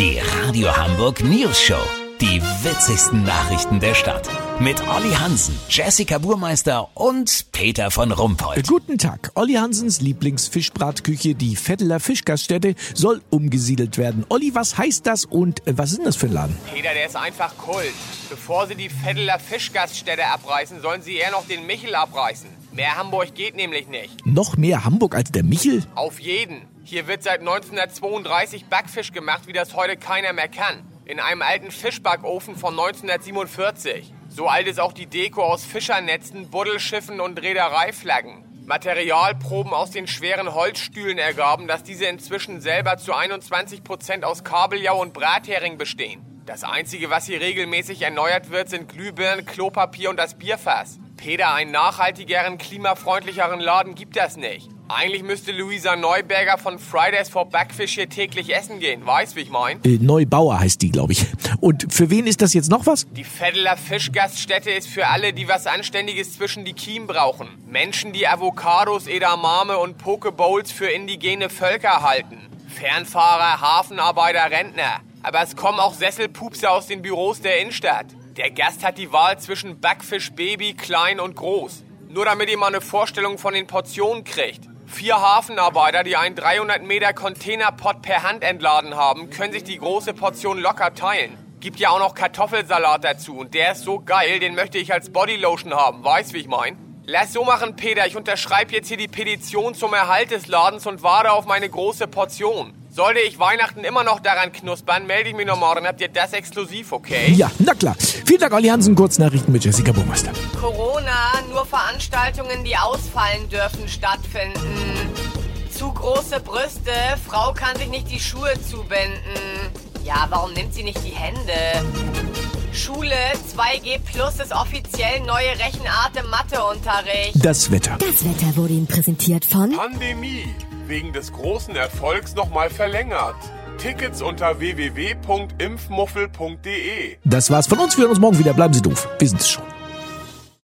Die Radio Hamburg News Show. Die witzigsten Nachrichten der Stadt. Mit Olli Hansen, Jessica Burmeister und Peter von Rumpold. Guten Tag. Olli Hansens Lieblingsfischbratküche, die Vetteler Fischgaststätte, soll umgesiedelt werden. Olli, was heißt das und äh, was ist denn das für ein Laden? Peter, der ist einfach Kult. Bevor Sie die Vetteler Fischgaststätte abreißen, sollen Sie eher noch den Michel abreißen. Mehr Hamburg geht nämlich nicht. Noch mehr Hamburg als der Michel? Auf jeden. Hier wird seit 1932 Backfisch gemacht, wie das heute keiner mehr kann. In einem alten Fischbackofen von 1947. So alt ist auch die Deko aus Fischernetzen, Buddelschiffen und Reedereiflaggen. Materialproben aus den schweren Holzstühlen ergaben, dass diese inzwischen selber zu 21 Prozent aus Kabeljau und Brathering bestehen. Das Einzige, was hier regelmäßig erneuert wird, sind Glühbirnen, Klopapier und das Bierfass. Peter, einen nachhaltigeren, klimafreundlicheren Laden gibt das nicht. Eigentlich müsste Luisa Neuberger von Fridays for Backfish hier täglich essen gehen. Weißt, wie ich mein? Äh, Neubauer heißt die, glaube ich. Und für wen ist das jetzt noch was? Die Vetteler Fischgaststätte ist für alle, die was Anständiges zwischen die Kiemen brauchen. Menschen, die Avocados, Edamame und Pokebowls für indigene Völker halten. Fernfahrer, Hafenarbeiter, Rentner. Aber es kommen auch Sesselpupse aus den Büros der Innenstadt. Der Gast hat die Wahl zwischen Backfisch Baby, klein und groß. Nur damit ihr mal eine Vorstellung von den Portionen kriegt. Vier Hafenarbeiter, die einen 300 Meter Containerpot per Hand entladen haben, können sich die große Portion locker teilen. Gibt ja auch noch Kartoffelsalat dazu und der ist so geil, den möchte ich als Bodylotion haben. Weißt, wie ich mein? Lass so machen, Peter. Ich unterschreibe jetzt hier die Petition zum Erhalt des Ladens und warte auf meine große Portion. Sollte ich Weihnachten immer noch daran knuspern, melde ich mich nochmal, dann habt ihr das exklusiv, okay? Ja, na klar. Vielen Dank, Olli Hansen. Kurznachrichten mit Jessica Burmeister. Corona, nur Veranstaltungen, die ausfallen dürfen, stattfinden. Zu große Brüste, Frau kann sich nicht die Schuhe zubinden. Ja, warum nimmt sie nicht die Hände? Schule 2G Plus ist offiziell neue Rechenart im Matheunterricht. Das Wetter. Das Wetter wurde Ihnen präsentiert von Pandemie wegen des großen Erfolgs nochmal verlängert. Tickets unter www.impfmuffel.de. Das war's von uns. Wir hören uns morgen wieder. Bleiben Sie doof. Wir sind's schon.